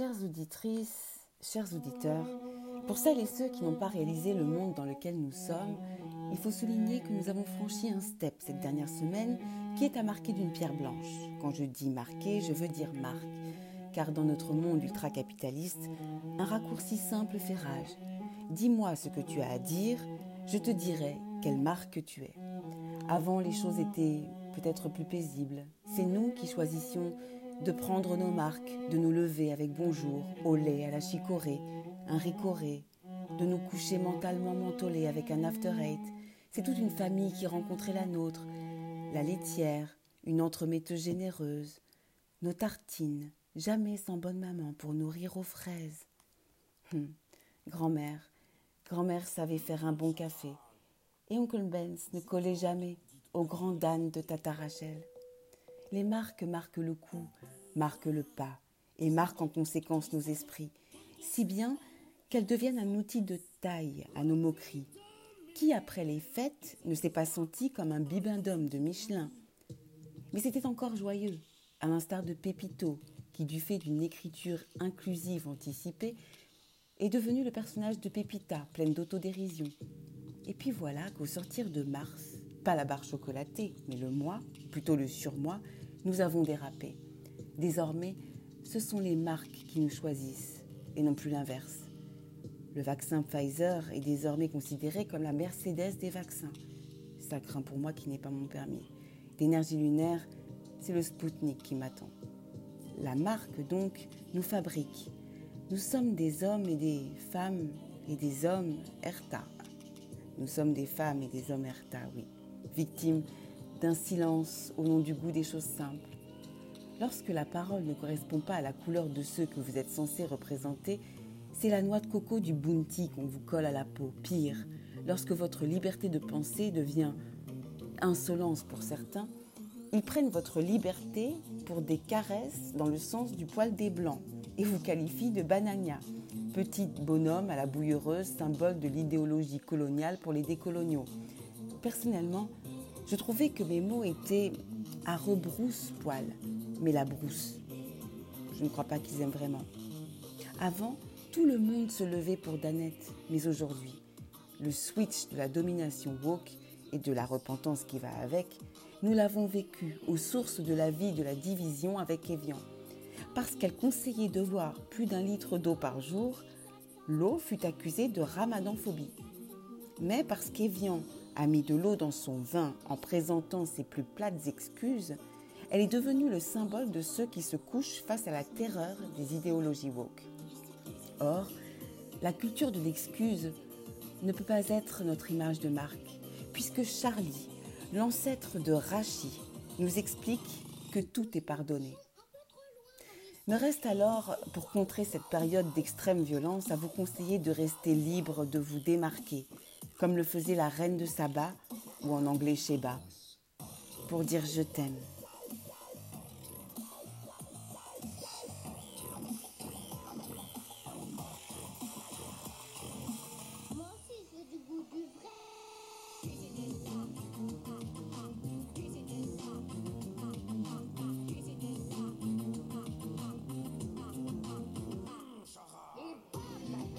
Chères auditrices, chers auditeurs, pour celles et ceux qui n'ont pas réalisé le monde dans lequel nous sommes, il faut souligner que nous avons franchi un step cette dernière semaine qui est à marquer d'une pierre blanche. Quand je dis marquer, je veux dire marque, car dans notre monde ultra-capitaliste, un raccourci simple fait rage. Dis-moi ce que tu as à dire, je te dirai quelle marque tu es. Avant, les choses étaient peut-être plus paisibles. C'est nous qui choisissions de prendre nos marques, de nous lever avec bonjour, au lait, à la chicorée, un ricoré, de nous coucher mentalement mentolés avec un after eight. C'est toute une famille qui rencontrait la nôtre, la laitière, une entremetteuse généreuse, nos tartines, jamais sans bonne maman pour nourrir aux fraises. Hum, grand-mère, grand-mère savait faire un bon café, et oncle Benz ne collait jamais au grand Dan de Tata Rachel. Les marques marquent le coup, marquent le pas, et marquent en conséquence nos esprits, si bien qu'elles deviennent un outil de taille à nos moqueries. Qui, après les fêtes, ne s'est pas senti comme un bibendum de Michelin? Mais c'était encore joyeux, à l'instar de Pépito, qui, du fait d'une écriture inclusive anticipée, est devenu le personnage de Pépita, pleine d'autodérision. Et puis voilà qu'au sortir de mars, pas la barre chocolatée, mais le mois, plutôt le surmoi, nous avons dérapé. Désormais, ce sont les marques qui nous choisissent et non plus l'inverse. Le vaccin Pfizer est désormais considéré comme la Mercedes des vaccins. Ça craint pour moi qui n'ai pas mon permis. D'énergie lunaire, c'est le Spoutnik qui m'attend. La marque, donc, nous fabrique. Nous sommes des hommes et des femmes et des hommes Erta. Nous sommes des femmes et des hommes Erta, oui, victimes d'un silence au nom du goût des choses simples. Lorsque la parole ne correspond pas à la couleur de ceux que vous êtes censés représenter, c'est la noix de coco du bounty qu'on vous colle à la peau. Pire, lorsque votre liberté de penser devient insolence pour certains, ils prennent votre liberté pour des caresses dans le sens du poil des blancs et vous qualifient de banania, petit bonhomme à la bouilleuse, symbole de l'idéologie coloniale pour les décoloniaux. Personnellement, je trouvais que mes mots étaient à rebrousse-poil, mais la brousse. Je ne crois pas qu'ils aiment vraiment. Avant, tout le monde se levait pour Danette, mais aujourd'hui, le switch de la domination woke et de la repentance qui va avec, nous l'avons vécu aux sources de la vie de la division avec Evian. Parce qu'elle conseillait de boire plus d'un litre d'eau par jour, l'eau fut accusée de ramadanphobie. Mais parce qu'Evian a mis de l'eau dans son vin en présentant ses plus plates excuses, elle est devenue le symbole de ceux qui se couchent face à la terreur des idéologies woke. Or, la culture de l'excuse ne peut pas être notre image de marque, puisque Charlie, l'ancêtre de Rachi, nous explique que tout est pardonné. Me reste alors, pour contrer cette période d'extrême violence, à vous conseiller de rester libre de vous démarquer, comme le faisait la reine de Saba, ou en anglais Sheba, pour dire je t'aime.